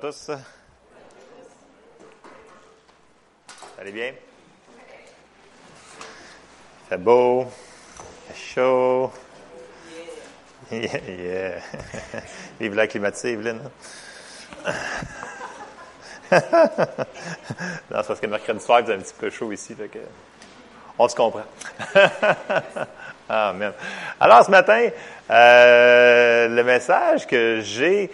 Tous. Allez bien? Il beau, chaud? Yeah, yeah. Vive la climatisée, Evelyne. non, c'est parce que mercredi soir, vous avez un petit peu chaud ici. Fait on se comprend. Amen. Alors, ce matin, euh, le message que j'ai,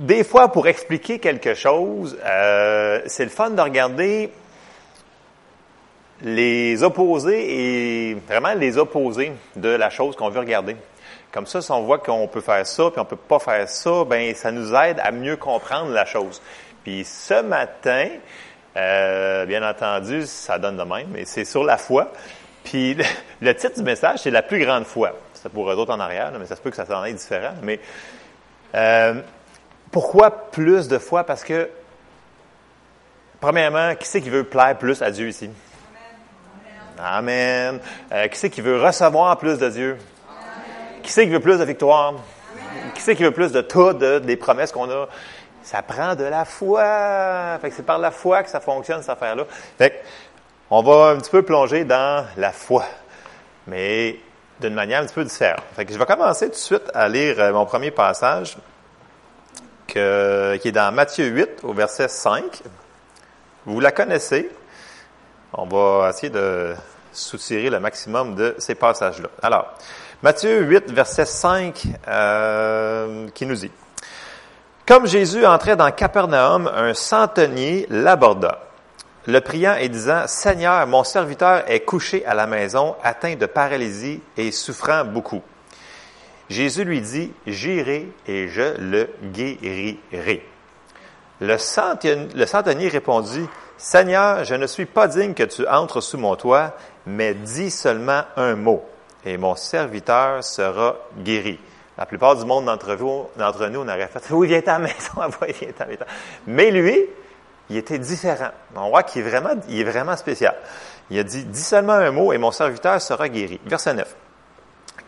des fois, pour expliquer quelque chose, euh, c'est le fun de regarder les opposés et vraiment les opposés de la chose qu'on veut regarder. Comme ça, si on voit qu'on peut faire ça, puis on peut pas faire ça, ben ça nous aide à mieux comprendre la chose. Puis ce matin, euh, bien entendu, ça donne de même, mais c'est sur la foi. Puis le, titre du message, c'est la plus grande foi. C'est pour eux autres en arrière, mais ça se peut que ça s'en ait différent. Mais euh, pourquoi plus de foi? Parce que, premièrement, qui c'est qui veut plaire plus à Dieu ici? Amen. Euh, qui c'est qui veut recevoir plus de Dieu? Qui c'est qui veut plus de victoire? Qui c'est qui veut plus de tout, des promesses qu'on a? Ça prend de la foi. Fait que c'est par la foi que ça fonctionne, cette affaire-là. Fait que, on va un petit peu plonger dans la foi, mais d'une manière un petit peu différente. Fait que je vais commencer tout de suite à lire euh, mon premier passage, que, qui est dans Matthieu 8, au verset 5. Vous la connaissez. On va essayer de soutirer le maximum de ces passages-là. Alors, Matthieu 8, verset 5, euh, qui nous dit, Comme Jésus entrait dans Capernaum, un centenier l'aborda, le priant et disant, Seigneur, mon serviteur est couché à la maison, atteint de paralysie et souffrant beaucoup. Jésus lui dit, J'irai et je le guérirai. Le centenier, répondit, Seigneur, je ne suis pas digne que tu entres sous mon toit, mais dis seulement un mot, et mon serviteur sera guéri. La plupart du monde d'entre vous, d'entre nous, on aurait fait, oui, viens à la maison, viens à. Mais lui, il était différent. On voit qu'il est vraiment, il est vraiment spécial. Il a dit, dis seulement un mot et mon serviteur sera guéri. Verset 9.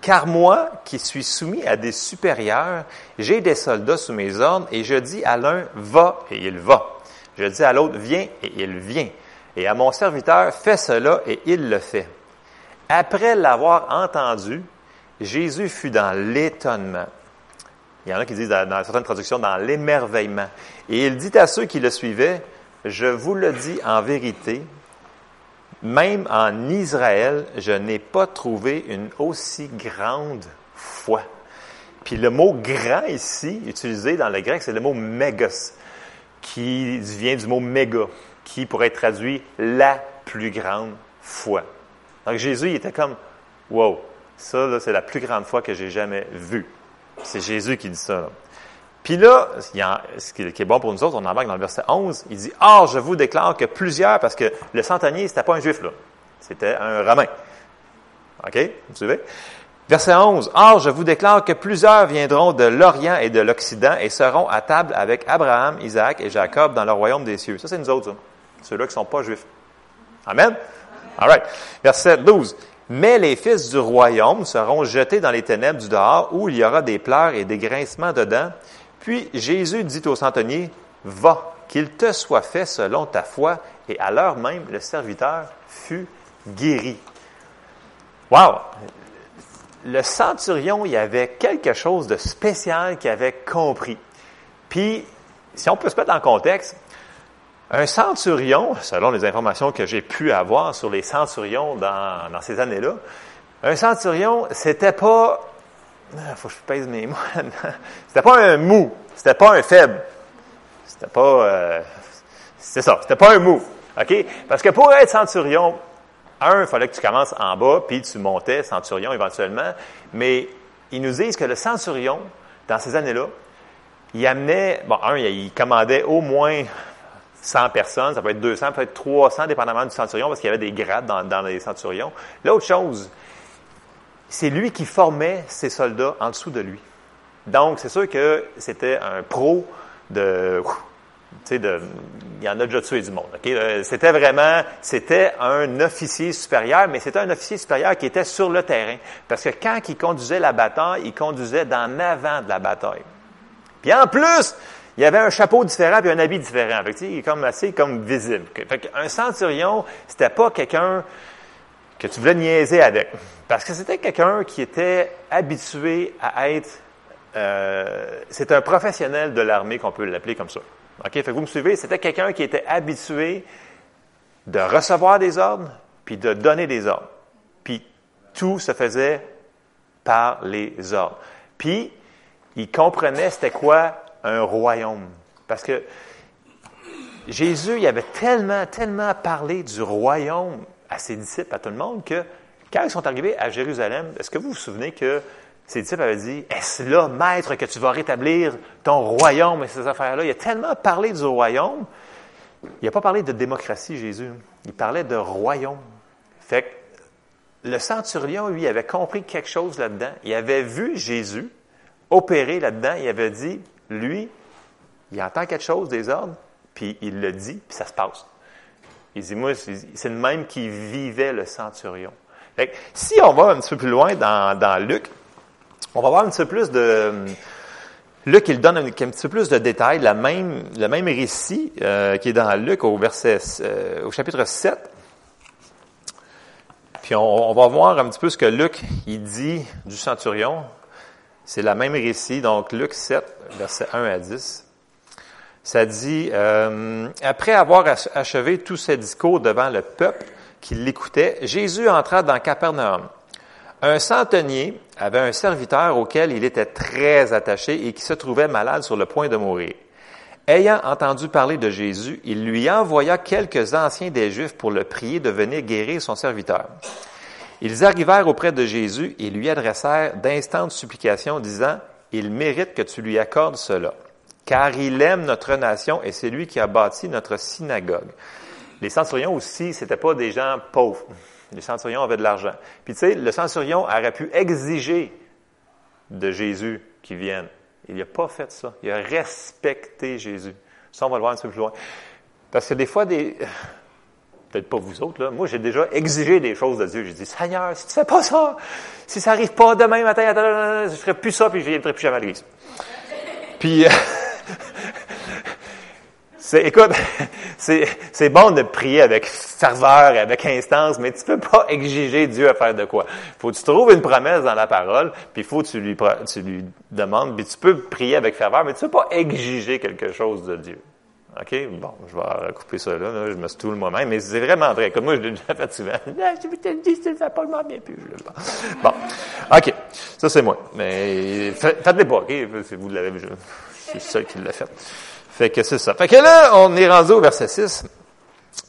Car moi, qui suis soumis à des supérieurs, j'ai des soldats sous mes ordres, et je dis à l'un, va, et il va. Je dis à l'autre, viens, et il vient. Et à mon serviteur, fais cela, et il le fait. Après l'avoir entendu, Jésus fut dans l'étonnement. Il y en a qui disent dans certaines traductions dans l'émerveillement. Et il dit à ceux qui le suivaient, je vous le dis en vérité, même en Israël, je n'ai pas trouvé une aussi grande foi. Puis le mot grand ici, utilisé dans le grec, c'est le mot mégos, qui vient du mot méga, qui pourrait être traduit la plus grande foi. Donc Jésus, il était comme, wow, ça, c'est la plus grande foi que j'ai jamais vue. C'est Jésus qui dit ça. Puis là, ce qui est bon pour nous autres, on embarque dans le verset 11, il dit, Or, je vous déclare que plusieurs, parce que le centenier, c'était pas un juif, là. C'était un romain. OK? Vous suivez? Verset 11. Or, je vous déclare que plusieurs viendront de l'Orient et de l'Occident et seront à table avec Abraham, Isaac et Jacob dans le royaume des cieux. Ça, c'est nous autres, ça. Ceux-là qui ne sont pas juifs. Amen? All right. Verset 12. Mais les fils du royaume seront jetés dans les ténèbres du dehors où il y aura des pleurs et des grincements dedans. Puis Jésus dit au centenier, va, qu'il te soit fait selon ta foi. Et à l'heure même, le serviteur fut guéri. Wow! Le centurion, il y avait quelque chose de spécial qu'il avait compris. Puis, si on peut se mettre en contexte, un centurion, selon les informations que j'ai pu avoir sur les centurions dans, dans ces années-là, un centurion, c'était pas, ah, faut que je pèse mes mots, c'était pas un mou, c'était pas un faible, c'était pas, euh, c'est ça, c'était pas un mou, ok? Parce que pour être centurion, un, il fallait que tu commences en bas, puis tu montais centurion éventuellement, mais ils nous disent que le centurion, dans ces années-là, il amenait, bon, un, il commandait au moins 100 personnes, ça peut être 200, ça peut être 300, dépendamment du centurion, parce qu'il y avait des grades dans, les centurions. L'autre chose, c'est lui qui formait ses soldats en dessous de lui. Donc, c'est sûr que c'était un pro de... Tu sais, de, il y en a déjà tué du monde. Euh, c'était vraiment, c'était un officier supérieur, mais c'était un officier supérieur qui était sur le terrain. Parce que quand il conduisait la bataille, il conduisait dans l'avant de la bataille. Puis en plus, il avait un chapeau différent et un habit différent. Fait il est comme assez comme visible. Fait un centurion, c'était pas quelqu'un que tu voulais niaiser avec. Parce que c'était quelqu'un qui était habitué à être... Euh, c'est un professionnel de l'armée, qu'on peut l'appeler comme ça. OK? Fait que vous me suivez? C'était quelqu'un qui était habitué de recevoir des ordres, puis de donner des ordres. Puis tout se faisait par les ordres. Puis, il comprenait c'était quoi un royaume. Parce que Jésus, il avait tellement, tellement parlé du royaume à ses disciples, à tout le monde, que quand ils sont arrivés à Jérusalem, est-ce que vous vous souvenez que ses disciples avaient dit, est-ce là, maître, que tu vas rétablir ton royaume et ces affaires-là? Il a tellement parlé du royaume, il n'a pas parlé de démocratie, Jésus. Il parlait de royaume. Fait que le centurion, lui, avait compris quelque chose là-dedans. Il avait vu Jésus opérer là-dedans. Il avait dit, lui, il entend quelque chose des ordres, puis il le dit, puis ça se passe. Il dit, c'est le même qui vivait le centurion. si on va un petit peu plus loin dans, Luc, on va voir un petit peu plus de... Luc, il donne un, petit peu plus de détails, même, le même récit euh, qui est dans Luc au verset, euh, au chapitre 7. Puis on, va voir un petit peu ce que Luc, il dit du centurion. C'est la même récit, donc Luc 7, verset 1 à 10. Ça dit, euh, après avoir achevé tous ses discours devant le peuple qui l'écoutait, Jésus entra dans Capernaum. Un centenier avait un serviteur auquel il était très attaché et qui se trouvait malade sur le point de mourir. Ayant entendu parler de Jésus, il lui envoya quelques anciens des Juifs pour le prier de venir guérir son serviteur. Ils arrivèrent auprès de Jésus et lui adressèrent d'instantes supplications, disant, Il mérite que tu lui accordes cela car il aime notre nation et c'est lui qui a bâti notre synagogue. Les centurions aussi, c'était pas des gens pauvres. Les centurions avaient de l'argent. Puis tu sais, le centurion aurait pu exiger de Jésus qu'il vienne. Il n'a pas fait ça. Il a respecté Jésus. Ça, on va le voir un peu plus loin. Parce que des fois, des... peut-être pas vous autres, là, moi j'ai déjà exigé des choses de Dieu. J'ai dit, Seigneur, si tu fais pas ça, si ça arrive pas demain matin, je ferai plus ça, puis je viendrai plus jamais à l'église. Puis, écoute, c'est, c'est bon de prier avec ferveur avec instance, mais tu peux pas exiger Dieu à faire de quoi. Faut que tu trouves une promesse dans la parole, puis il faut que tu lui, tu lui demandes, puis tu peux prier avec ferveur, mais tu peux pas exiger quelque chose de Dieu. OK? Bon, je vais couper ça là, je me stoule moi-même, mais c'est vraiment vrai. Comme moi, je l'ai déjà fait souvent. Ah, je te le dis, tu le fais pas, je m'en viens plus. Bon. OK. Ça, c'est moi. Mais faites-les pas, OK? Si vous l'avez vu, c'est seul qui l'a fait. Fait que c'est ça. Fait que là, on est rendu au verset 6.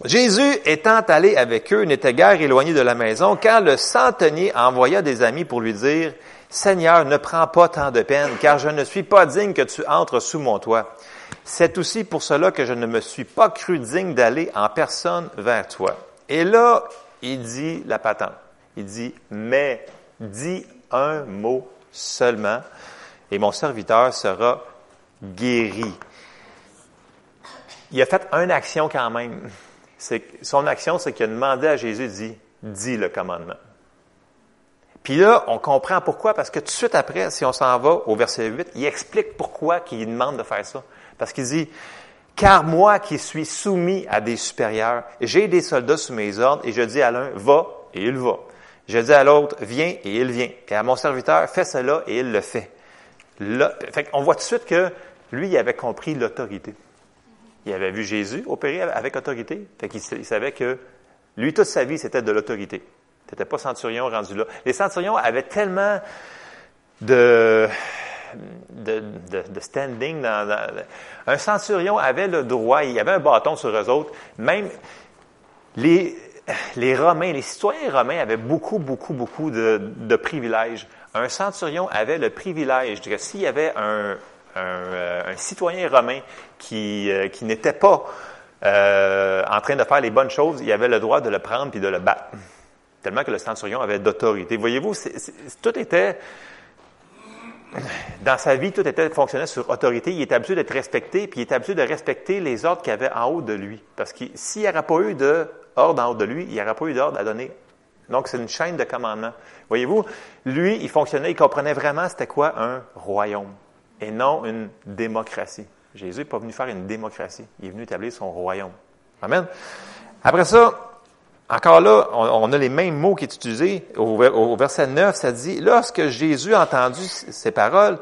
Jésus étant allé avec eux n'était guère éloigné de la maison quand le centenier envoya des amis pour lui dire, Seigneur, ne prends pas tant de peine, car je ne suis pas digne que tu entres sous mon toit. C'est aussi pour cela que je ne me suis pas cru digne d'aller en personne vers toi. Et là, il dit la patente. Il dit, mais dis un mot seulement et mon serviteur sera guéri. Il a fait une action quand même. Son action, c'est qu'il a demandé à Jésus, dit, dis le commandement. Puis là, on comprend pourquoi, parce que tout de suite après, si on s'en va au verset 8, il explique pourquoi il demande de faire ça. Parce qu'il dit, car moi qui suis soumis à des supérieurs, j'ai des soldats sous mes ordres, et je dis à l'un, va, et il va. Je dis à l'autre, viens, et il vient. Et à mon serviteur, fais cela, et il le fait. Là, fait on voit tout de suite que lui, il avait compris l'autorité. Il avait vu Jésus opérer avec autorité. Fait il savait que lui, toute sa vie, c'était de l'autorité. C'était pas centurion rendu là. Les centurions avaient tellement de, de, standing. Dans, un centurion avait le droit, il avait un bâton sur eux autres. Même les, Romains, les citoyens romains avaient beaucoup, beaucoup, beaucoup de, de privilèges. Un centurion avait le privilège, que s'il y avait un, un, euh, un, citoyen romain qui, euh, qui n'était pas euh, en train de faire les bonnes choses, il avait le droit de le prendre puis de le battre. Tellement que le centurion avait d'autorité. Voyez-vous, tout était dans sa vie, tout était fonctionnait sur autorité. Il était habitué d'être respecté, puis il était habitué de respecter les ordres qu'il avait en haut de lui. Parce que s'il n'y aurait pas eu d'ordre en haut de lui, il n'y aurait pas eu d'ordre à donner. Donc, c'est une chaîne de commandements. Voyez-vous, lui, il fonctionnait, il comprenait vraiment c'était quoi un royaume et non une démocratie. Jésus n'est pas venu faire une démocratie. Il est venu établir son royaume. Amen. Après ça, encore là, on, a les mêmes mots qui sont utilisés. Au, verset 9, ça dit, lorsque Jésus a entendu ces paroles,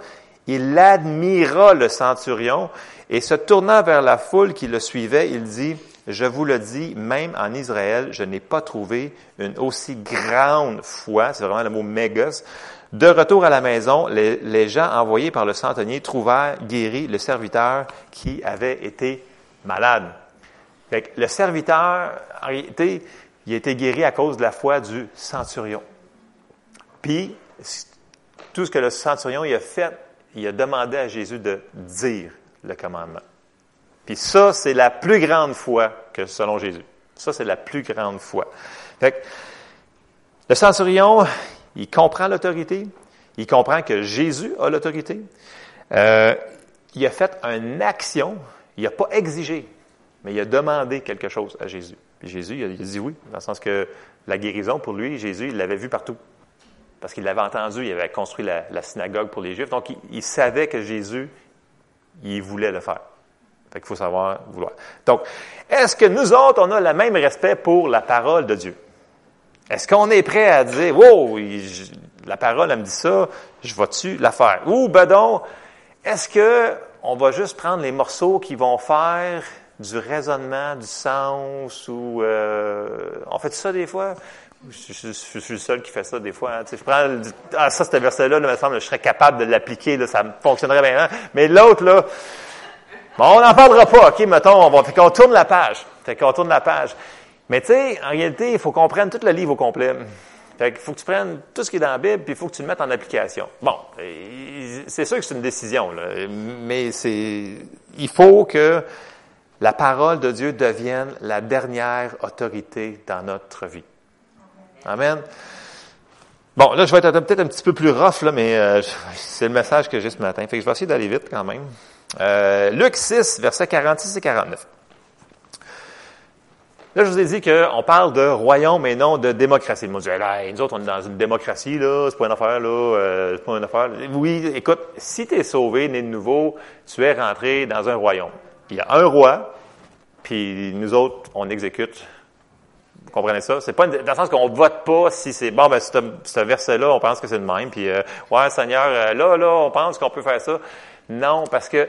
il admira le centurion et se tournant vers la foule qui le suivait, il dit, je vous le dis, même en Israël, je n'ai pas trouvé une aussi grande foi, c'est vraiment le mot mégas. De retour à la maison, les, gens envoyés par le centenier trouvèrent guéri le serviteur qui avait été malade. Le serviteur, en réalité, il a été guéri à cause de la foi du centurion. Puis, tout ce que le centurion il a fait, il a demandé à Jésus de dire le commandement. Puis ça, c'est la plus grande foi que selon Jésus. Ça, c'est la plus grande foi. Fait que, le centurion, il comprend l'autorité, il comprend que Jésus a l'autorité. Euh, il a fait une action, il n'a pas exigé, mais il a demandé quelque chose à Jésus. Jésus, il a, dit oui, dans le sens que la guérison, pour lui, Jésus, il l'avait vu partout. Parce qu'il l'avait entendu, il avait construit la, synagogue pour les Juifs. Donc, il, savait que Jésus, il voulait le faire. Fait qu'il faut savoir vouloir. Donc, est-ce que nous autres, on a le même respect pour la parole de Dieu? Est-ce qu'on est prêt à dire, wow, la parole, elle me dit ça, je vais-tu la faire? Ou, ben donc, est-ce que on va juste prendre les morceaux qui vont faire du raisonnement, du sens, ou euh, on fait ça des fois? Je, suis le seul qui fait ça des fois. Hein. je prends ah ça, ce verset-là, il me semble, je serais capable de l'appliquer, là, ça fonctionnerait bien. Hein. Mais l'autre, là, on n'en parlera pas, ok, mettons, on va, fait qu'on tourne la page. Fait qu'on tourne la page. Mais tu sais, en réalité, il faut qu'on prenne tout le livre au complet. Fait qu'il faut que tu prennes tout ce qui est dans la Bible, puis il faut que tu le mettes en application. Bon, c'est sûr que c'est une décision, mais c'est, il faut que la parole de Dieu devienne la dernière autorité dans notre vie. Amen. Bon, là, je vais être peut-être un petit peu plus rough, mais euh, c'est le message que j'ai ce matin. Fait que je vais essayer d'aller vite quand même. Euh, Luc 6, versets 46 et 49. Là, je vous ai dit qu'on parle de royaume et non de démocratie. Ils m'ont dit, nous autres, on est dans une démocratie, là, c'est pas une affaire, là, euh, c'est pas une affaire. Oui, écoute, si tu es sauvé, né de nouveau, tu es rentré dans un royaume. Il y a un roi, puis nous autres, on exécute vous comprenez ça? C'est pas dans le sens qu'on vote pas si c'est bon, ben ce, verset-là, on pense que c'est le même. Puis euh, ouais, Seigneur, là, là, on pense qu'on peut faire ça. Non, parce que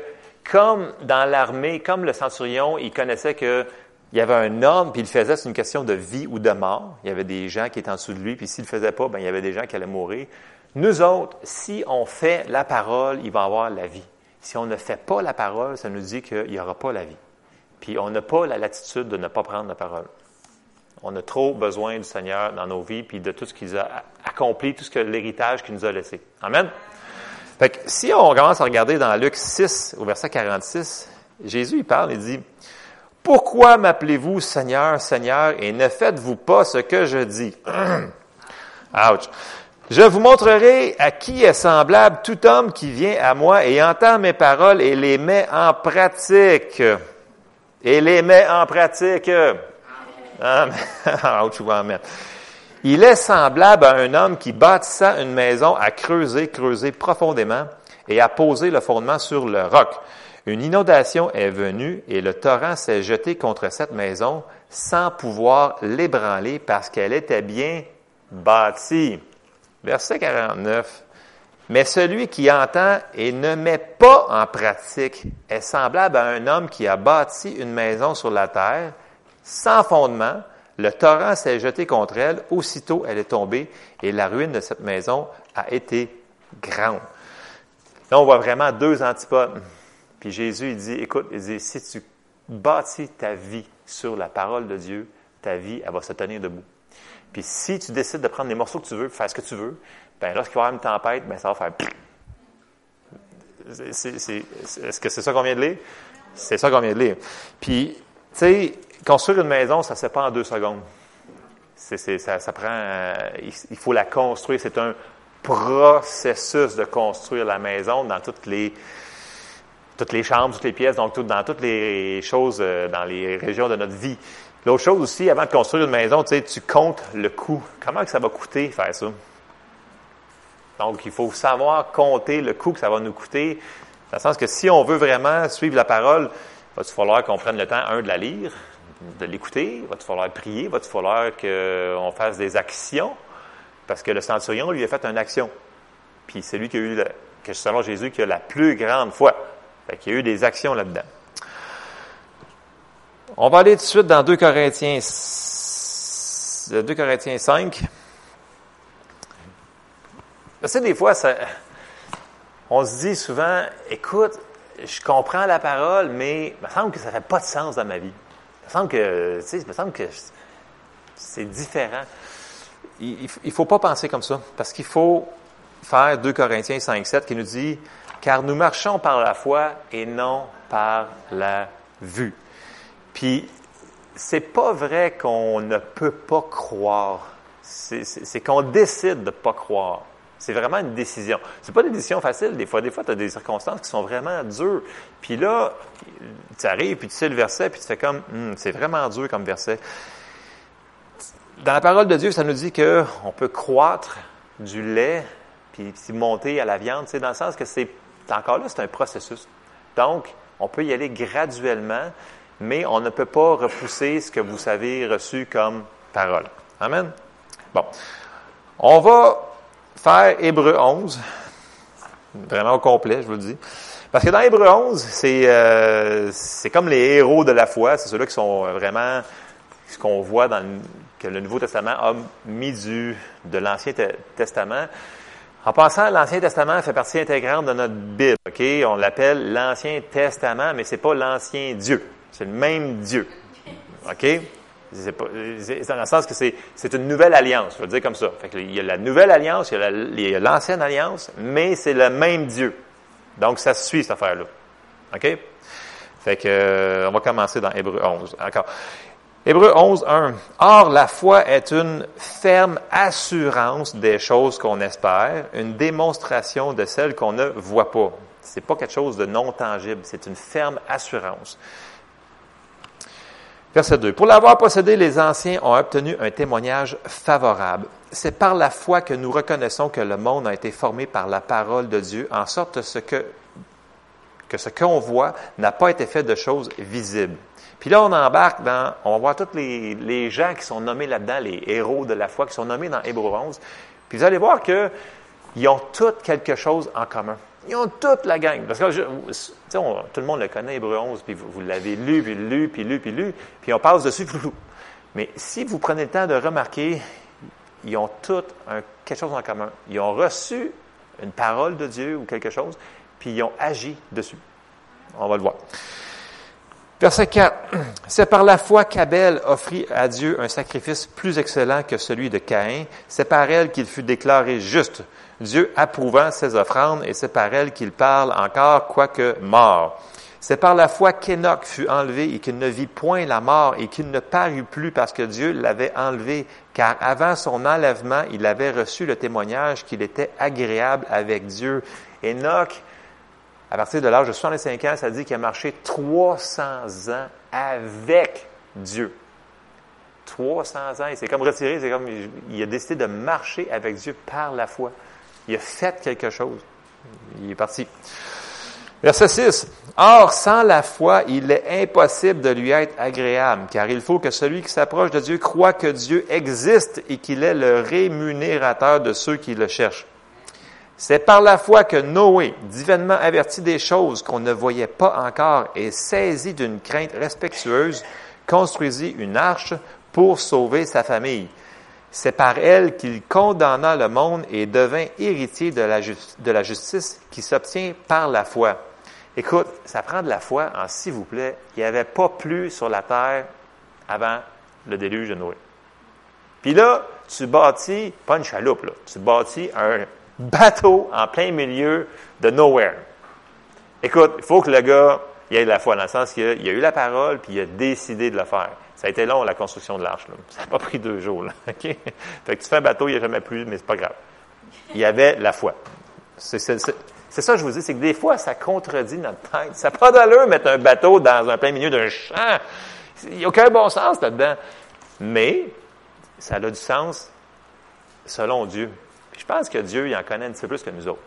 comme dans l'armée, comme le centurion, il connaissait que il y avait un homme, puis il faisait, c'est une question de vie ou de mort. Il y avait des gens qui étaient en dessous de lui, puis s'il ne faisait pas, ben, il y avait des gens qui allaient mourir. Nous autres, si on fait la parole, il va avoir la vie. Si on ne fait pas la parole, ça nous dit qu'il n'y aura pas la vie. Puis on n'a pas la latitude de ne pas prendre la parole. On a trop besoin du Seigneur dans nos vies, puis de tout ce qu'il a accompli, tout ce que l'héritage qu'il nous a laissé. Amen? Fait que si on commence à regarder dans Luc 6, au verset 46, Jésus, il parle, il dit, Pourquoi m'appelez-vous Seigneur, Seigneur, et ne faites-vous pas ce que je dis? Ouch. Je vous montrerai à qui est semblable tout homme qui vient à moi et entend mes paroles et les met en pratique. Et les met en pratique. Il est semblable à un homme qui bâtissa une maison à creuser, creuser profondément et à poser le fondement sur le roc. Une inondation est venue et le torrent s'est jeté contre cette maison sans pouvoir l'ébranler parce qu'elle était bien bâtie. Verset 49. Mais celui qui entend et ne met pas en pratique est semblable à un homme qui a bâti une maison sur la terre sans fondement, le torrent s'est jeté contre elle, aussitôt elle est tombée, et la ruine de cette maison a été grande. Là, on voit vraiment deux antipodes. Puis Jésus, il dit, écoute, il dit, si tu bâtis ta vie sur la parole de Dieu, ta vie, elle va se tenir debout. Puis si tu décides de prendre les morceaux que tu veux, faire ce que tu veux, ben lorsqu'il va y avoir une tempête, ben ça va faire... Est-ce que c'est ça qu'on vient de lire? C'est ça qu'on vient de lire. Puis, tu sais, Construire une maison, ça ne se fait pas en deux secondes. ça, prend, euh, il, faut la construire. C'est un processus de construire la maison dans toutes les, toutes les chambres, toutes les pièces, donc dans toutes les choses, euh, dans les régions de notre vie. L'autre chose aussi, avant de construire une maison, tu, sais, tu comptes le coût. Comment ça va coûter faire ça? Donc, il faut savoir compter le coût que ça va nous coûter. Dans le sens que si on veut vraiment suivre la parole, il va falloir qu'on prenne le temps, un, de la lire, de l'écouter, il va falloir prier, il va falloir qu'on fasse des actions, parce que le centurion, lui, a fait une action. Puis c'est lui qui a eu, que selon Jésus, qui a la plus grande foi. Fait y a eu des actions là-dedans. On va aller tout de suite dans 2 Corinthiens, 2 Corinthiens 5. Tu sais, des fois, on se dit souvent, écoute, je comprends la parole, mais il me semble que ça fait pas de sens dans ma vie. Semble que, il me semble que c'est différent. Il ne faut pas penser comme ça, parce qu'il faut faire 2 Corinthiens 5, 7 qui nous dit, car nous marchons par la foi et non par la vue. Puis, c'est pas vrai qu'on ne peut pas croire. C'est qu'on décide de pas croire. C'est vraiment une décision. C'est pas des décisions faciles. Des fois, des fois, tu as des circonstances qui sont vraiment dures. Puis là, tu arrives, puis tu sais le verset, puis tu fais comme, hum, c'est vraiment dur comme verset. Dans la parole de Dieu, ça nous dit qu'on peut croître du lait, puis, monter à la viande. C'est dans le sens que c'est, encore là, c'est un processus. Donc, on peut y aller graduellement, mais on ne peut pas repousser ce que vous avez reçu comme parole. Amen? Bon. On va faire Hébreu 11, vraiment au complet, je vous le dis. Parce que dans Hébreu 11, c'est euh, comme les héros de la foi, c'est ceux-là qui sont vraiment ce qu'on voit dans le, que le Nouveau Testament a mis du de l'Ancien Testament. En passant, l'Ancien Testament fait partie intégrante de notre Bible. Ok, on l'appelle l'Ancien Testament, mais c'est pas l'Ancien Dieu, c'est le même Dieu. Ok, dans le sens que c'est une nouvelle alliance, je veux dire comme ça. Fait il y a la nouvelle alliance, il y a l'ancienne alliance, mais c'est le même Dieu. Donc, ça suit, cette affaire-là. OK? Fait que, euh, on va commencer dans Hébreu 11. Encore. Hébreu 11, 1. Or, la foi est une ferme assurance des choses qu'on espère, une démonstration de celles qu'on ne voit pas. C'est pas quelque chose de non tangible, c'est une ferme assurance. Verset 2. Pour l'avoir possédé, les anciens ont obtenu un témoignage favorable. C'est par la foi que nous reconnaissons que le monde a été formé par la parole de Dieu, en sorte que, que ce qu'on voit n'a pas été fait de choses visibles. Puis là, on embarque dans, on va voir tous les, les gens qui sont nommés là-dedans, les héros de la foi, qui sont nommés dans Hébreu 11. Puis vous allez voir qu'ils ont tous quelque chose en commun. Ils ont toute la gang. Parce que tout le monde le connaît, Hébreu 11, puis vous, l'avez lu, puis lu, puis lu, puis lu, puis on passe dessus, Mais si vous prenez le temps de remarquer, ils ont tous quelque chose en commun. Ils ont reçu une parole de Dieu ou quelque chose, puis ils ont agi dessus. On va le voir. Verset 4. C'est par la foi qu'Abel offrit à Dieu un sacrifice plus excellent que celui de Caïn. C'est par elle qu'il fut déclaré juste Dieu approuvant ses offrandes, et c'est par elle qu'il parle encore, quoique mort. C'est par la foi qu'Enoch fut enlevé et qu'il ne vit point la mort et qu'il ne parut plus parce que Dieu l'avait enlevé, car avant son enlèvement, il avait reçu le témoignage qu'il était agréable avec Dieu. Enoch, à partir de l'âge de 65 ans, ça dit qu'il a marché 300 ans avec Dieu. 300 ans, il s'est comme retiré, c'est comme il a décidé de marcher avec Dieu par la foi. Il a fait quelque chose. Il est parti. Verset 6. Or, sans la foi, il est impossible de lui être agréable, car il faut que celui qui s'approche de Dieu croit que Dieu existe et qu'il est le rémunérateur de ceux qui le cherchent. C'est par la foi que Noé, divinement averti des choses qu'on ne voyait pas encore et saisi d'une crainte respectueuse, construisit une arche pour sauver sa famille. C'est par elle qu'il condamna le monde et devint héritier de la, justice qui s'obtient par la foi. Écoute, ça prend de la foi en s'il vous plaît. Il n'y avait pas plus sur la terre avant le déluge de Noé. Puis là, tu bâtis, pas une chaloupe, là, tu bâtis un bateau en plein milieu de nowhere. Écoute, il faut que le gars ait de la foi, dans le sens qu'il a, a eu la parole, puis il a décidé de le faire. Ça a été long, la construction de l'arche. Ça n'a pas pris deux jours. Là. Fait que tu fais un bateau, il n'y a jamais plus, mais c'est pas grave. Il y avait la foi. C'est ça que je vous dis, c'est que des fois, ça contredit notre tête. Ça n'a pas d'allure mettre un bateau dans un plein milieu d'un champ. Il n'y a aucun bon sens là-dedans. Mais, ça a du sens selon Dieu. je pense que Dieu, il en connaît un petit peu plus que nous autres.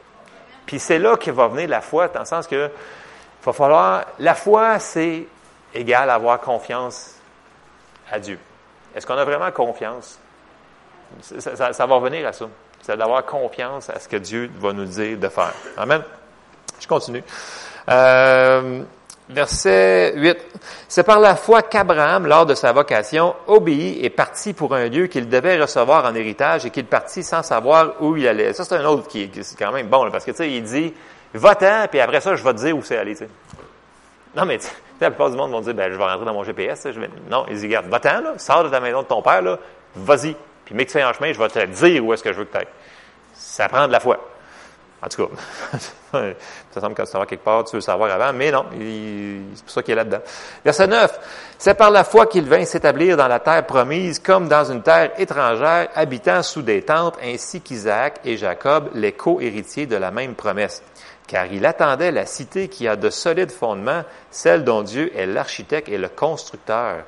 Puis c'est là que va venir la foi, dans le sens que il va falloir. La foi, c'est égal à avoir confiance à Dieu. Est-ce qu'on a vraiment confiance? Ça, va revenir à ça. C'est d'avoir confiance à ce que Dieu va nous dire de faire. Amen. Je continue. Euh, verset 8. C'est par la foi qu'Abraham, lors de sa vocation, obéit et partit pour un lieu qu'il devait recevoir en héritage et qu'il partit sans savoir où il allait. Ça, c'est un autre qui, est quand même bon, parce que, tu sais, il dit, va-t'en, puis après ça, je vais te dire où c'est aller, tu. Non, mais, la plupart du monde vont dire, ben, je vais rentrer dans mon GPS, je vais... Non, il dit, regarde, va-t'en, là, sors de ta maison de ton père, là, vas-y. Puis, mec, tu en chemin, je vais te dire où est-ce que je veux que tu ailles. Ça prend de la foi. En tout cas, ça semble que tu quelque part, tu veux savoir avant, mais non, c'est pour ça qu'il est là-dedans. Verset 9. C'est par la foi qu'il vint s'établir dans la terre promise comme dans une terre étrangère, habitant sous des tentes, ainsi qu'Isaac et Jacob, les co-héritiers de la même promesse. Car il attendait la cité qui a de solides fondements, celle dont Dieu est l'architecte et le constructeur.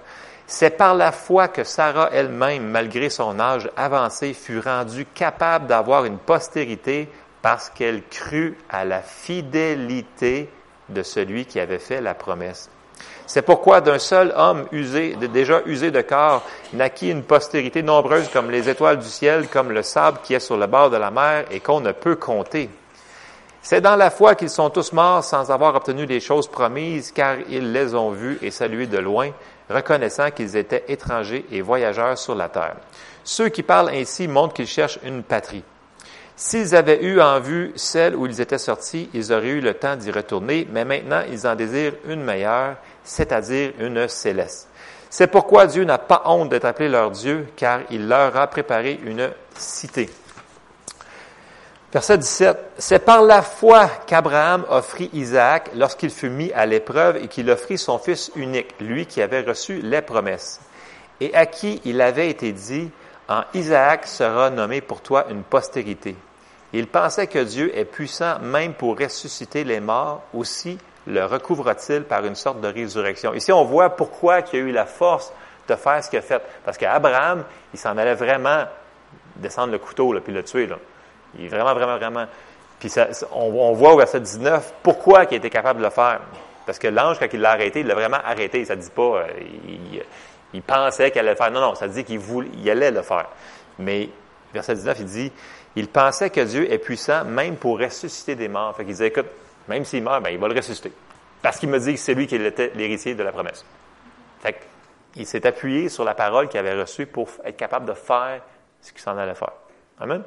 C'est par la foi que Sarah elle-même, malgré son âge avancé, fut rendue capable d'avoir une postérité parce qu'elle crut à la fidélité de celui qui avait fait la promesse. C'est pourquoi d'un seul homme usé, déjà usé de corps, naquit une postérité nombreuse comme les étoiles du ciel, comme le sable qui est sur le bord de la mer et qu'on ne peut compter. C'est dans la foi qu'ils sont tous morts sans avoir obtenu les choses promises, car ils les ont vues et saluées de loin, reconnaissant qu'ils étaient étrangers et voyageurs sur la terre. Ceux qui parlent ainsi montrent qu'ils cherchent une patrie. S'ils avaient eu en vue celle où ils étaient sortis, ils auraient eu le temps d'y retourner, mais maintenant ils en désirent une meilleure, c'est-à-dire une céleste. C'est pourquoi Dieu n'a pas honte d'être appelé leur Dieu, car il leur a préparé une cité. Verset 17. C'est par la foi qu'Abraham offrit Isaac lorsqu'il fut mis à l'épreuve et qu'il offrit son fils unique, lui qui avait reçu les promesses, et à qui il avait été dit, en Isaac sera nommé pour toi une postérité. Il pensait que Dieu est puissant même pour ressusciter les morts, aussi le recouvre-t-il par une sorte de résurrection. Ici, on voit pourquoi il a eu la force de faire ce qu'il a fait. Parce qu'Abraham, il s'en allait vraiment descendre le couteau, puis le tuer. Il est vraiment, vraiment, vraiment. Puis on, voit au verset 19 pourquoi il était capable de le faire. Parce que l'ange, quand il l'a arrêté, il l'a vraiment arrêté. Ça ne dit pas, euh, il, pensait qu'elle allait le faire. Non, non, ça dit qu'il voulait, allait le faire. Mais, verset 19, il dit, il pensait que Dieu est puissant même pour ressusciter des morts. Fait qu'il disait, écoute, même s'il meurt, ben, il va le ressusciter. Parce qu'il me dit que c'est lui qui était l'héritier de la promesse. Fait qu'il s'est appuyé sur la parole qu'il avait reçue pour être capable de faire ce qu'il s'en allait faire. Amen?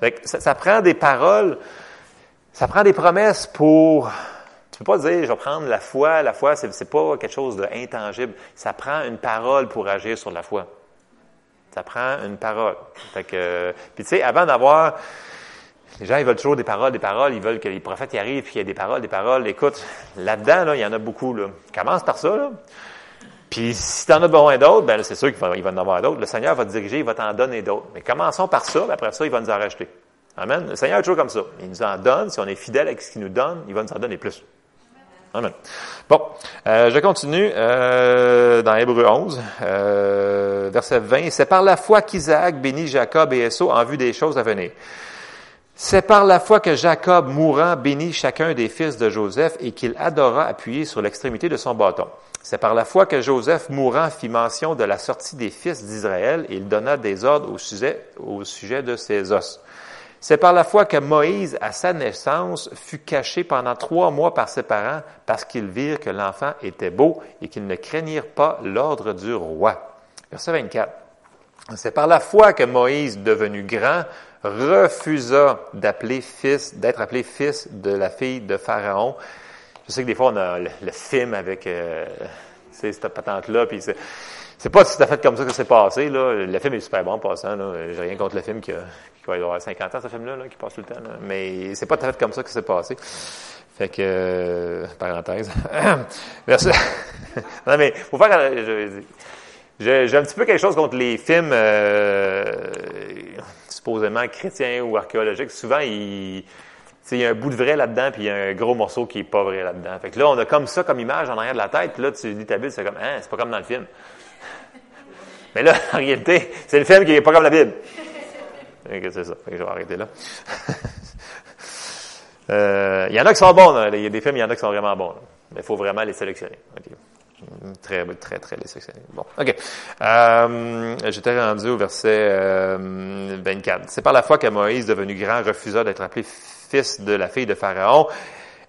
Fait que ça, prend des paroles, ça prend des promesses pour. Tu peux pas dire, je vais prendre la foi. La foi, c'est, c'est pas quelque chose d'intangible. Ça prend une parole pour agir sur la foi. Ça prend une parole. Fait que, puis tu sais, avant d'avoir, les gens, ils veulent toujours des paroles, des paroles. Ils veulent que les prophètes y arrivent, puis qu'il y ait des paroles, des paroles. Écoute, là-dedans, là, il y en a beaucoup. Commence par ça. Là. Puis si tu en as besoin d'autres, ben c'est sûr qu'il va, en avoir d'autres. Le Seigneur va te diriger, il va t'en donner d'autres. Mais commençons par ça, après ça, il va nous en rajouter. Amen. Le Seigneur est toujours comme ça. Il nous en donne. Si on est fidèle avec ce qu'il nous donne, il va nous en donner plus. Amen. Bon, euh, je continue euh, dans Hébreu 11, euh, verset 20. C'est par la foi qu'Isaac bénit Jacob et Esau en vue des choses à venir. C'est par la foi que Jacob, mourant, bénit chacun des fils de Joseph et qu'il adora appuyer sur l'extrémité de son bâton. C'est par la foi que Joseph, mourant, fit mention de la sortie des fils d'Israël et il donna des ordres au sujet, au sujet de ses os. C'est par la foi que Moïse, à sa naissance, fut caché pendant trois mois par ses parents parce qu'ils virent que l'enfant était beau et qu'ils ne craignirent pas l'ordre du roi. Verset 24. C'est par la foi que Moïse, devenu grand, refusa d'appeler fils, d'être appelé fils de la fille de Pharaon. Je sais que des fois, on a le, film avec euh, cette patente-là, puis c'est pas tout à fait comme ça que c'est passé. Là. Le film est super bon en passant. J'ai rien contre le film qui, a, qui va y avoir 50 ans, ce film-là, qui passe tout le temps. Mais c'est pas tout à fait comme ça que c'est passé. Fait que, euh, parenthèse. Merci. non, mais faut faire... J'ai un petit peu quelque chose contre les films euh, supposément chrétiens ou archéologiques. Souvent, il, y a un bout de vrai là-dedans, puis il y a un gros morceau qui est pas vrai là-dedans. Fait que là, on a comme ça comme image en arrière de la tête, là, tu lis ta Bible, c'est comme, hein, c'est pas comme dans le film. Mais là, en réalité, c'est le film qui est pas comme la Bible. C'est ça. je vais arrêter là. Euh, il y en a qui sont bons. Il y a des films, il y en a qui sont vraiment bons. Mais il faut vraiment les sélectionner. Très, très, très sélectionner. Bon, OK. Euh, J'étais rendu au verset euh, 24. C'est par la foi que Moïse, devenu grand, refusa d'être appelé fils de la fille de Pharaon,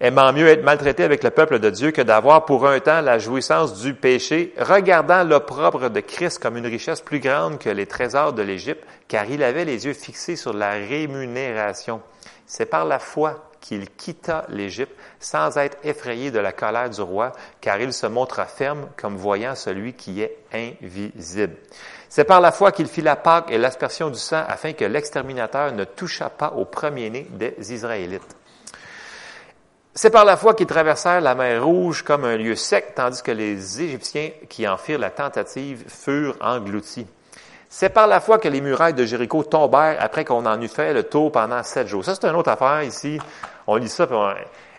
aimant mieux être maltraité avec le peuple de Dieu que d'avoir pour un temps la jouissance du péché, regardant l'opprobre de Christ comme une richesse plus grande que les trésors de l'Égypte, car il avait les yeux fixés sur la rémunération. C'est par la foi qu'il quitta l'Égypte sans être effrayé de la colère du roi, car il se montra ferme comme voyant celui qui est invisible. C'est par la foi qu'il fit la Pâque et l'aspersion du sang afin que l'exterminateur ne touchât pas au premier-né des Israélites. C'est par la foi qu'ils traversèrent la mer Rouge comme un lieu sec, tandis que les Égyptiens qui en firent la tentative furent engloutis. C'est par la foi que les murailles de Jéricho tombèrent après qu'on en eut fait le tour pendant sept jours. Ça, c'est une autre affaire ici. On lit ça, puis on...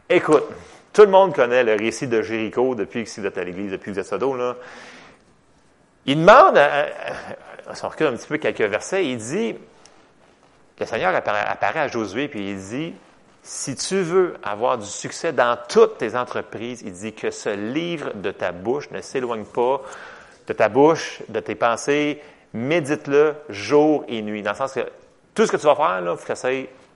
Écoute, tout le monde connaît le récit de Jéricho depuis que vous êtes à l'église, depuis que vous êtes à là. Il demande, à, on recule un petit peu quelques versets, il dit, le Seigneur apparaît, apparaît à Josué, puis il dit, si tu veux avoir du succès dans toutes tes entreprises, il dit que ce livre de ta bouche ne s'éloigne pas de ta bouche, de tes pensées, médite-le jour et nuit. Dans le sens que tout ce que tu vas faire, il faut que ça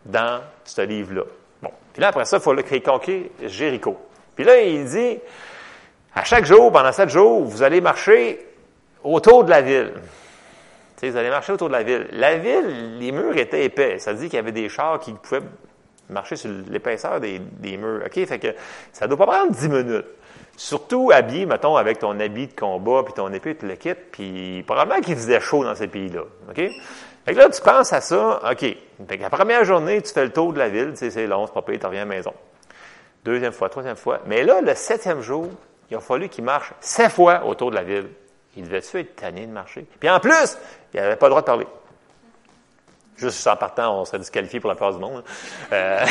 dans ce livre-là. Bon. Puis là, après ça, il faut le conquérir Jéricho. Puis là, il dit, à chaque jour, pendant sept jours, vous allez marcher autour de la ville. Tu sais, vous allez marcher autour de la ville. La ville, les murs étaient épais. Ça dit qu'il y avait des chars qui pouvaient marcher sur l'épaisseur des, murs. OK? Fait que ça ne doit pas prendre 10 minutes. Surtout habillé, mettons, avec ton habit de combat, puis ton épée, puis le kit, puis probablement qu'il faisait chaud dans ces pays-là. OK? Fait que là, tu penses à ça, OK. Fait que la première journée, tu fais le tour de la ville, tu sais, c'est long, c'est pas payé, tu reviens à la maison. Deuxième fois, troisième fois. Mais là, le septième jour, il a fallu qu'il marche sept fois autour de la ville. Il devait-tu être tanné de marcher? Puis en plus, il n'avait pas le droit de parler. Juste en partant, on serait disqualifié pour la plupart du monde. Euh,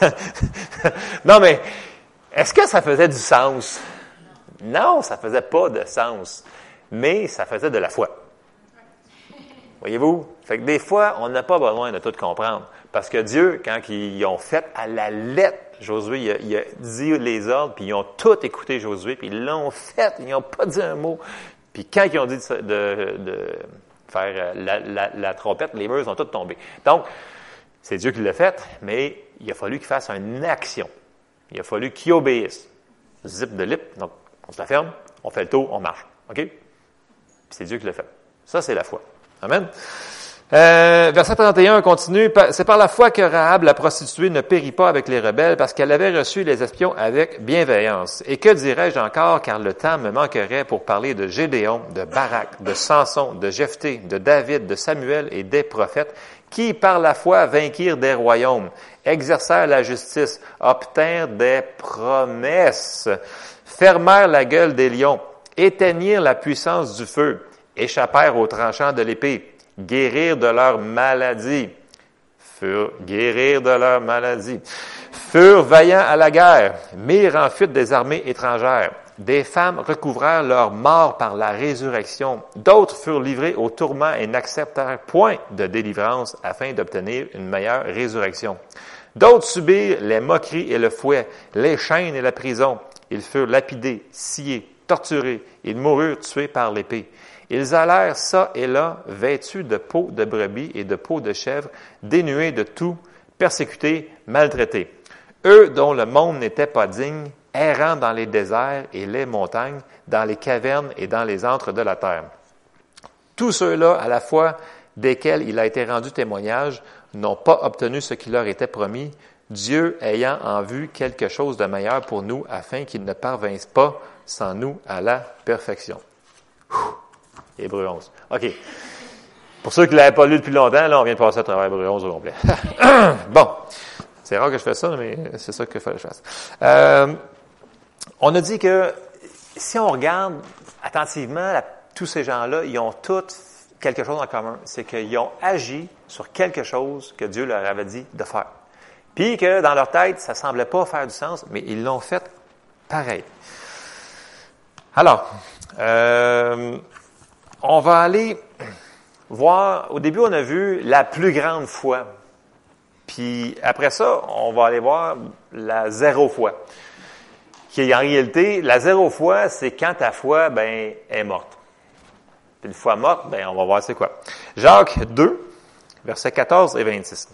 non, mais est-ce que ça faisait du sens? Non, ça faisait pas de sens. Mais ça faisait de la foi. Voyez-vous? Fait que des fois, on n'a pas besoin de tout comprendre. Parce que Dieu, quand ils ont fait à la lettre, Josué, il a, dit les ordres, puis ils ont tout écouté Josué, puis ils l'ont fait, ils n'ont pas dit un mot. Puis quand ils ont dit de faire euh, la, trompette, les murs ont tous tombé. Donc, c'est Dieu qui l'a fait, mais il a fallu qu'il fasse une action. Il a fallu qu'il obéisse. Zip de lip, donc on se la ferme, on fait le tour, on marche. OK? c'est Dieu qui l'a fait. Ça, c'est la foi. Amen. Euh, verset 31 continue. C'est par la foi que Rahab, la prostituée, ne périt pas avec les rebelles parce qu'elle avait reçu les espions avec bienveillance. Et que dirais-je encore, car le temps me manquerait pour parler de Gédéon, de Barak, de Samson, de Jephthé, de David, de Samuel et des prophètes, qui par la foi vainquirent des royaumes, exercèrent la justice, obtinrent des promesses, fermèrent la gueule des lions, éteignirent la puissance du feu, échappèrent aux tranchants de l'épée, guérir de leur maladie, furent guérir de leur maladie, furent vaillants à la guerre, mirent en fuite des armées étrangères. Des femmes recouvrèrent leur mort par la résurrection. D'autres furent livrés au tourment et n'acceptèrent point de délivrance afin d'obtenir une meilleure résurrection. D'autres subirent les moqueries et le fouet, les chaînes et la prison. Ils furent lapidés, sciés, torturés. Ils moururent tués par l'épée. Ils allèrent ça et là, vêtus de peau de brebis et de peau de chèvre, dénués de tout, persécutés, maltraités. Eux dont le monde n'était pas digne, errant dans les déserts et les montagnes, dans les cavernes et dans les antres de la terre. Tous ceux-là, à la fois desquels il a été rendu témoignage, n'ont pas obtenu ce qui leur était promis, Dieu ayant en vue quelque chose de meilleur pour nous, afin qu'ils ne parvinssent pas sans nous à la perfection. Hébreu 11. OK. Pour ceux qui ne l'avaient pas lu depuis longtemps, là, on vient de passer à travers Hébreu 11 au complet. bon. C'est rare que je fasse ça, mais c'est ça que je fasse. Euh, on a dit que si on regarde attentivement, tous ces gens-là, ils ont tous quelque chose en commun. C'est qu'ils ont agi sur quelque chose que Dieu leur avait dit de faire. Puis que dans leur tête, ça semblait pas faire du sens, mais ils l'ont fait pareil. Alors, euh, on va aller voir, au début, on a vu la plus grande foi. Puis après ça, on va aller voir la zéro foi. Qui en réalité, la zéro foi, c'est quand ta foi, ben, est morte. Une fois morte, ben, on va voir c'est quoi. Jacques 2, versets 14 et 26.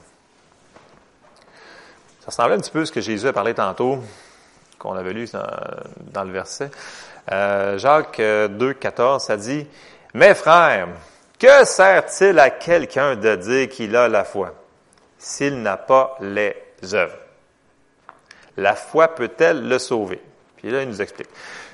Ça ressemblait un petit peu à ce que Jésus a parlé tantôt, qu'on avait lu dans, le verset. Euh, Jacques 2, 14, ça dit, Mes frères, que sert-il à quelqu'un de dire qu'il a la foi s'il n'a pas les œuvres? La foi peut-elle le sauver? Puis là, il nous explique.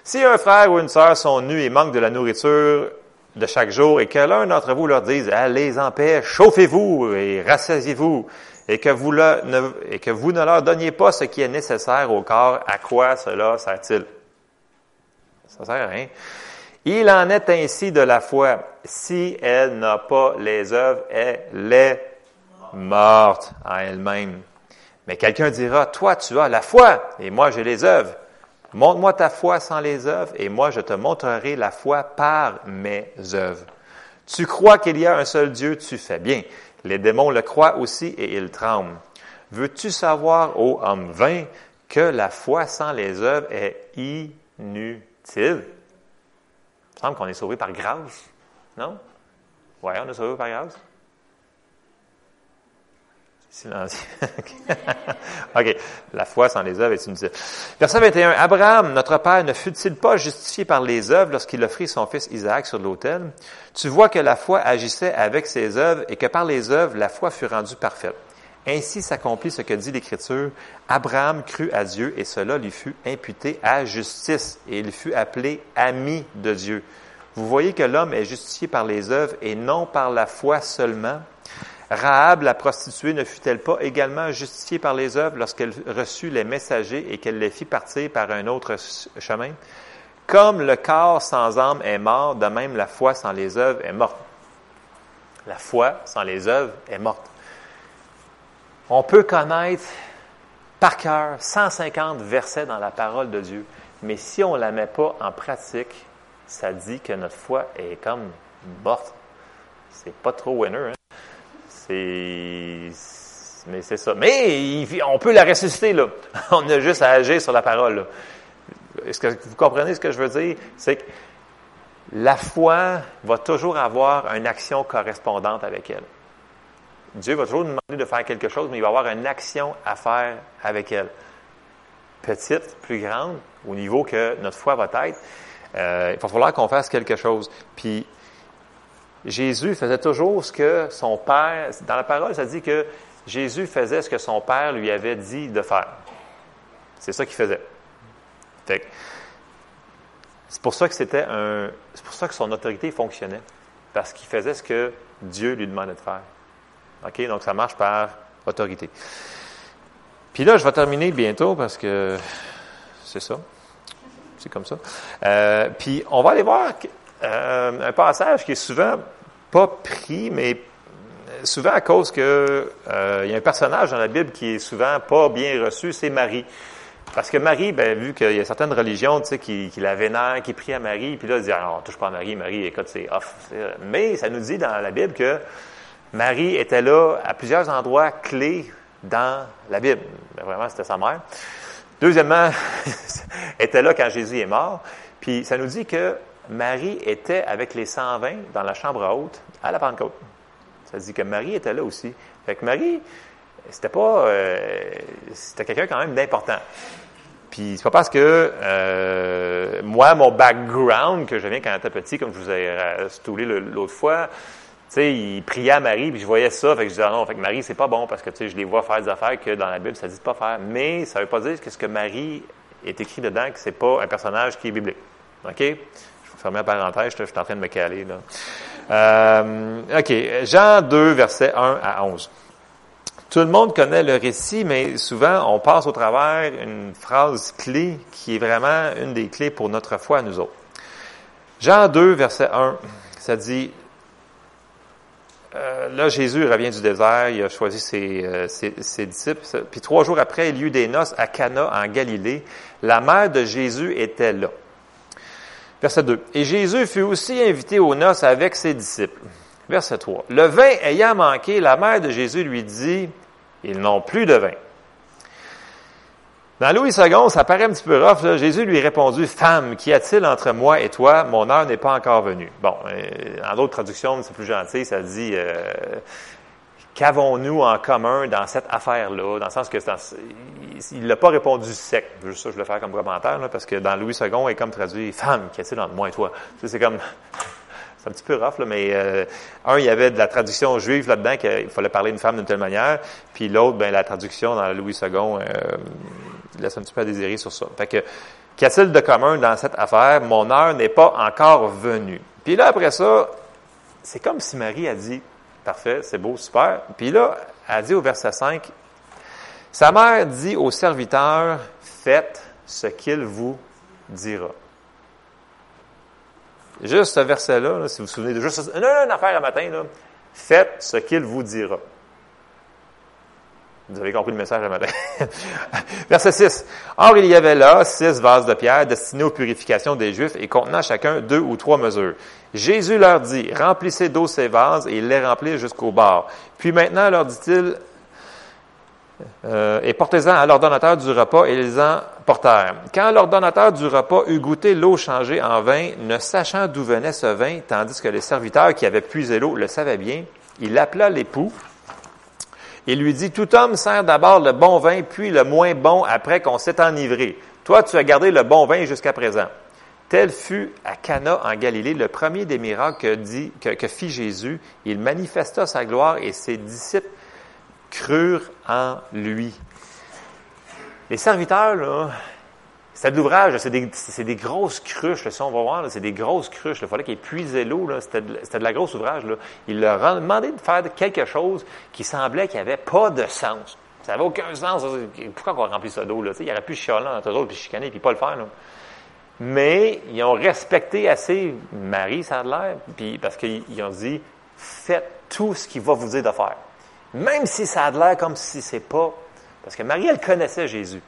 Si un frère ou une sœur sont nus et manquent de la nourriture de chaque jour et que l'un d'entre vous leur dise, allez en paix, chauffez-vous et rassasiez-vous, et que vous, ne, et que vous ne leur donniez pas ce qui est nécessaire au corps, à quoi cela sert-il? Ça sert à rien. Il en est ainsi de la foi. Si elle n'a pas les œuvres, elle est morte à elle-même. Mais quelqu'un dira, toi tu as la foi et moi j'ai les œuvres. Montre-moi ta foi sans les œuvres et moi je te montrerai la foi par mes œuvres. Tu crois qu'il y a un seul Dieu, tu fais bien. Les démons le croient aussi et ils tremblent. Veux-tu savoir, ô homme vain, que la foi sans les œuvres est inutile? Il semble qu'on est sauvé par grâce, non? Oui, on est sauvé par grâce. OK. La foi sans les œuvres est inutile. Verset 21. Abraham, notre père, ne fut-il pas justifié par les œuvres lorsqu'il offrit son fils Isaac sur l'autel? Tu vois que la foi agissait avec ses œuvres et que par les œuvres, la foi fut rendue parfaite. Ainsi s'accomplit ce que dit l'Écriture. Abraham crut à Dieu et cela lui fut imputé à justice et il fut appelé ami de Dieu. Vous voyez que l'homme est justifié par les œuvres et non par la foi seulement? Rahab, la prostituée, ne fut-elle pas également justifiée par les œuvres lorsqu'elle reçut les messagers et qu'elle les fit partir par un autre chemin? Comme le corps sans âme est mort, de même la foi sans les œuvres est morte. La foi sans les œuvres est morte. On peut connaître par cœur 150 versets dans la parole de Dieu, mais si on ne la met pas en pratique, ça dit que notre foi est comme morte. C'est pas trop winner. Hein? C'est. Mais c'est ça. Mais on peut la ressusciter, là. On a juste à agir sur la parole. Est-ce que vous comprenez ce que je veux dire? C'est que la foi va toujours avoir une action correspondante avec elle. Dieu va toujours nous demander de faire quelque chose, mais il va avoir une action à faire avec elle. Petite, plus grande, au niveau que notre foi va être. Euh, il va falloir qu'on fasse quelque chose. Puis Jésus faisait toujours ce que son Père, dans la parole, ça dit que Jésus faisait ce que son Père lui avait dit de faire. C'est ça qu'il faisait. c'est pour ça que c'était un, c'est pour ça que son autorité fonctionnait. Parce qu'il faisait ce que Dieu lui demandait de faire. OK? Donc, ça marche par autorité. Puis là, je vais terminer bientôt parce que c'est ça. C'est comme ça. Euh, puis, on va aller voir euh, un passage qui est souvent pas pris, mais souvent à cause que euh, il y a un personnage dans la Bible qui est souvent pas bien reçu, c'est Marie. Parce que Marie, ben, vu qu'il y a certaines religions, qui, la vénèrent, qui prient à Marie, puis là, ils disent, ah, on touche pas à Marie, Marie, écoute, c'est off. Mais ça nous dit dans la Bible que Marie était là à plusieurs endroits clés dans la Bible. Ben, vraiment, c'était sa mère. Deuxièmement, était là quand Jésus est mort. Puis ça nous dit que Marie était avec les 120 dans la chambre haute à la Pentecôte. Ça dit que Marie était là aussi. Fait que Marie, c'était pas, euh, c'était quelqu'un quand même d'important. Puis c'est pas parce que euh, moi, mon background que je viens quand j'étais petit, comme je vous ai euh, stoulé l'autre fois, tu sais, il priait à Marie, puis je voyais ça, fait que je disais ah non, fait que Marie, c'est pas bon parce que tu sais, je les vois faire des affaires que dans la Bible, ça dit pas faire. Mais ça veut pas dire que ce que Marie est écrit dedans, que c'est pas un personnage qui est biblique. OK? Fermer la parenthèse, je, suis en train de me caler. Là. Euh, OK, Jean 2, versets 1 à 11. Tout le monde connaît le récit, mais souvent on passe au travers une phrase clé qui est vraiment une des clés pour notre foi à nous autres. Jean 2, verset 1, ça dit, euh, là Jésus revient du désert, il a choisi ses, euh, ses, ses, disciples, puis trois jours après, il y eut des noces à Cana en Galilée. La mère de Jésus était là. Verset 2. Et Jésus fut aussi invité aux noces avec ses disciples. Verset 3. Le vin ayant manqué, la mère de Jésus lui dit, Ils n'ont plus de vin. Dans Louis II, ça paraît un petit peu rough. Jésus lui a répondu, Femme, qu'y a-t-il entre moi et toi? Mon heure n'est pas encore venue. Bon, euh, en d'autres traductions, c'est plus gentil, ça dit euh, Qu'avons-nous en commun dans cette affaire-là? Dans le sens que il n'a pas répondu sec. Juste ça, je vais le faire comme commentaire, parce que dans Louis II, il est comme traduit Femme, qu'y a-t-il entre moi et toi? C'est comme c'est un petit peu rough, mais euh, un, il y avait de la traduction juive là-dedans qu'il fallait parler d'une femme d'une telle manière, puis l'autre, ben la traduction dans Louis II euh, laisse un petit peu à désirer sur ça. Fait que, qu'y a-t-il de commun dans cette affaire? Mon heure n'est pas encore venue. Puis là, après ça, c'est comme si Marie a dit, parfait, c'est beau, super. Puis là, elle a dit au verset 5, sa mère dit au serviteur, faites ce qu'il vous dira. Juste ce verset-là, si vous vous souvenez de juste une affaire à matin, faites ce qu'il vous dira. Vous avez compris le message à matin. Verset 6. Or, il y avait là six vases de pierre destinés aux purifications des Juifs et contenant chacun deux ou trois mesures. Jésus leur dit, remplissez d'eau ces vases et les remplissent jusqu'au bord. Puis maintenant, leur dit-il, euh, et portez-en à l'ordonnateur du repas et les en portèrent. Quand l'ordonnateur du repas eut goûté l'eau changée en vin, ne sachant d'où venait ce vin, tandis que les serviteurs qui avaient puisé l'eau le savaient bien, il appela l'époux et lui dit, tout homme sert d'abord le bon vin, puis le moins bon après qu'on s'est enivré. Toi, tu as gardé le bon vin jusqu'à présent. Tel fut à Cana en Galilée le premier des miracles que fit Jésus. Il manifesta sa gloire et ses disciples crurent en lui. Les serviteurs, là, c'était de l'ouvrage, c'est des, des, grosses cruches, là, si on va voir, c'est des grosses cruches. Il fallait qu'ils puisaient l'eau, c'était de, de, la grosse ouvrage. Là. Il leur a demandé de faire quelque chose qui semblait qu'il n'y avait pas de sens. Ça n'avait aucun sens. Pourquoi on remplit ça d'eau? Là? il aurait pu chialer entre eux autres, puis chicaner, puis pas le faire. Là. Mais ils ont respecté assez Marie, ça a l'air, puis parce qu'ils ont dit, faites tout ce qu'il va vous dire de faire. Même si ça a l'air comme si c'est pas. Parce que Marie, elle connaissait Jésus.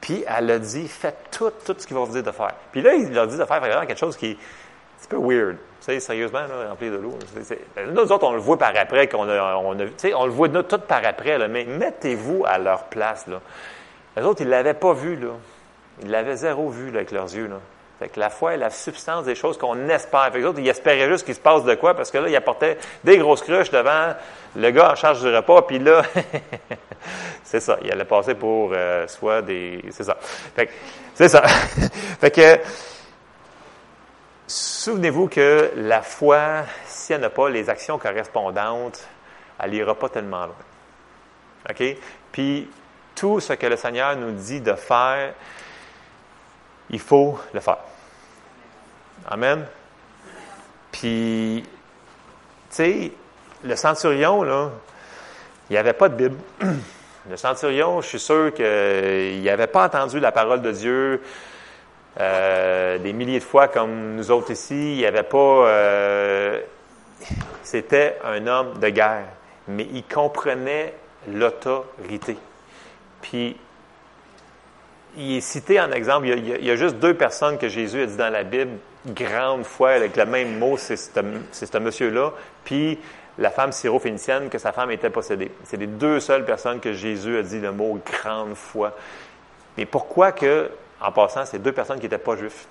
Puis elle a dit, faites tout, tout ce qu'il va vous dire de faire. Puis là, il leur dit de faire vraiment quelque chose qui est un peu weird. sérieusement, là, rempli de l'eau. Nous autres, on le voit par après, qu'on a, on, le voit tout par après, mais mettez-vous à leur place. Là. Les autres, ils ne l'avaient pas vu. Là. Ils l'avaient zéro vu avec leurs yeux. Là. Fait que la foi est la substance des choses qu'on espère. Fait que autres, ils espéraient juste qu'il se passe de quoi, parce que là, ils apportaient des grosses cruches devant le gars en charge du repas, puis là, c'est ça, il allait passer pour euh, soit des... C'est ça. Fait que, c'est ça. fait que, souvenez-vous que la foi, si elle n'a pas les actions correspondantes, elle n'ira pas tellement loin. OK? Puis, tout ce que le Seigneur nous dit de faire, il faut le faire. Amen. Puis, tu sais, le centurion, là, il n'y avait pas de Bible. Le centurion, je suis sûr qu'il n'avait pas entendu la parole de Dieu euh, des milliers de fois comme nous autres ici. Il n'y avait pas. Euh, c'était un homme de guerre, mais il comprenait l'autorité. Puis il est cité en exemple, il y, a, juste deux personnes que Jésus a dit dans la Bible, grande foi, avec le même mot, c'est ce monsieur-là, puis la femme syro-phénicienne, que sa femme était possédée. C'est les deux seules personnes que Jésus a dit le mot grande foi. Mais pourquoi que, en passant, c'est deux personnes qui n'étaient pas juifs?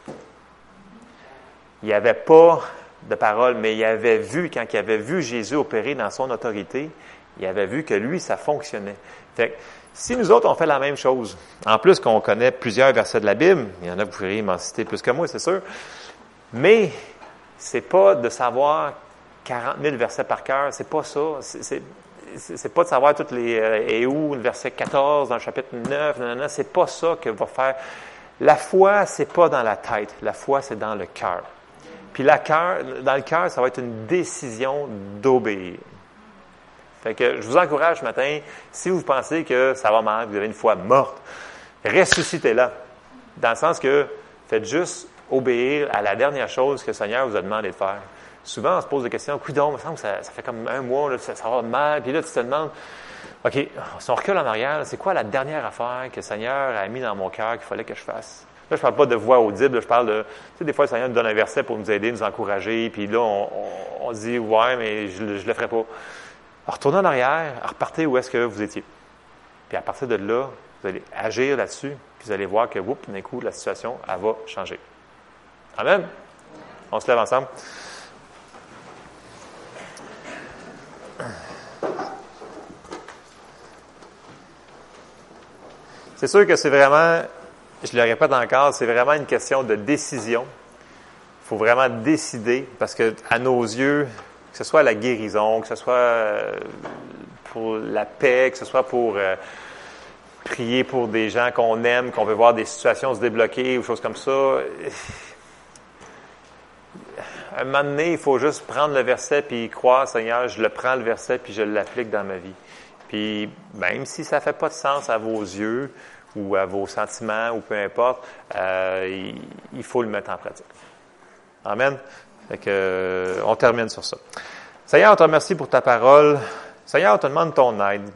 Il n'y avait pas de parole, mais il avait vu, quand il avait vu Jésus opérer dans son autorité, il avait vu que lui, ça fonctionnait. Si nous autres, on fait la même chose, en plus qu'on connaît plusieurs versets de la Bible, il y en a vous pourriez m'en citer plus que moi, c'est sûr, mais c'est pas de savoir 40 000 versets par cœur, c'est pas ça. C'est, pas de savoir toutes les euh, et où le verset 14 dans le chapitre 9, non, non, c'est pas ça que va faire. La foi, c'est pas dans la tête, la foi, c'est dans le cœur. Puis la cœur, dans le cœur, ça va être une décision d'obéir. Fait que je vous encourage ce matin, si vous pensez que ça va mal, vous avez une foi morte, ressuscitez-la. Dans le sens que faites juste obéir à la dernière chose que le Seigneur vous a demandé de faire. Souvent, on se pose des questions, donc, il me semble que ça, fait comme un mois, ça, va mal, puis là, tu te demandes, OK, si on recule en arrière, c'est quoi la dernière affaire que le Seigneur a mis dans mon cœur qu'il fallait que je fasse? Là, je parle pas de voix audible, je parle de, tu sais, des fois, le Seigneur nous donne un verset pour nous aider, nous encourager, puis là, on, on, dit, ouais, mais je, je le ferai pas. Retournez en arrière, repartez où est-ce que vous étiez. Puis à partir de là, vous allez agir là-dessus, puis vous allez voir que, whoop, d'un coup, la situation, elle va changer. Amen. On se lève ensemble. C'est sûr que c'est vraiment, je le répète encore, c'est vraiment une question de décision. Il faut vraiment décider parce que à nos yeux, que ce soit la guérison, que ce soit euh, pour la paix, que ce soit pour euh, prier pour des gens qu'on aime, qu'on veut voir des situations se débloquer ou choses comme ça. Un moment donné, il faut juste prendre le verset puis croire, Seigneur, je le prends le verset puis je l'applique dans ma vie. Puis même si ça fait pas de sens à vos yeux ou à vos sentiments ou peu importe, euh, il, faut le mettre en pratique. Amen. Fait que, euh, on termine sur ça. Seigneur, on te remercie pour ta parole. Seigneur, on te demande ton aide.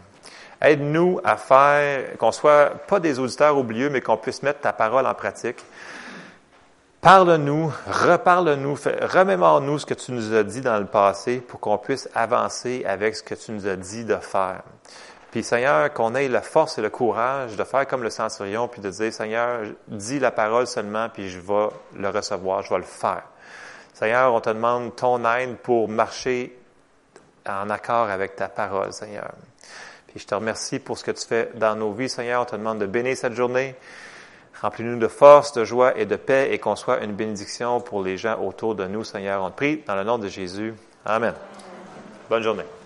Aide-nous à faire qu'on soit pas des auditeurs oublieux, mais qu'on puisse mettre ta parole en pratique. Parle-nous, reparle-nous, remémore-nous ce que tu nous as dit dans le passé pour qu'on puisse avancer avec ce que tu nous as dit de faire. Puis Seigneur, qu'on ait la force et le courage de faire comme le centurion, puis de dire, Seigneur, dis la parole seulement, puis je vais le recevoir, je vais le faire. Seigneur, on te demande ton aide pour marcher en accord avec ta parole, Seigneur. Puis je te remercie pour ce que tu fais dans nos vies, Seigneur. On te demande de bénir cette journée. Remplis-nous de force, de joie et de paix et qu'on soit une bénédiction pour les gens autour de nous, Seigneur. On te prie dans le nom de Jésus. Amen. Bonne journée.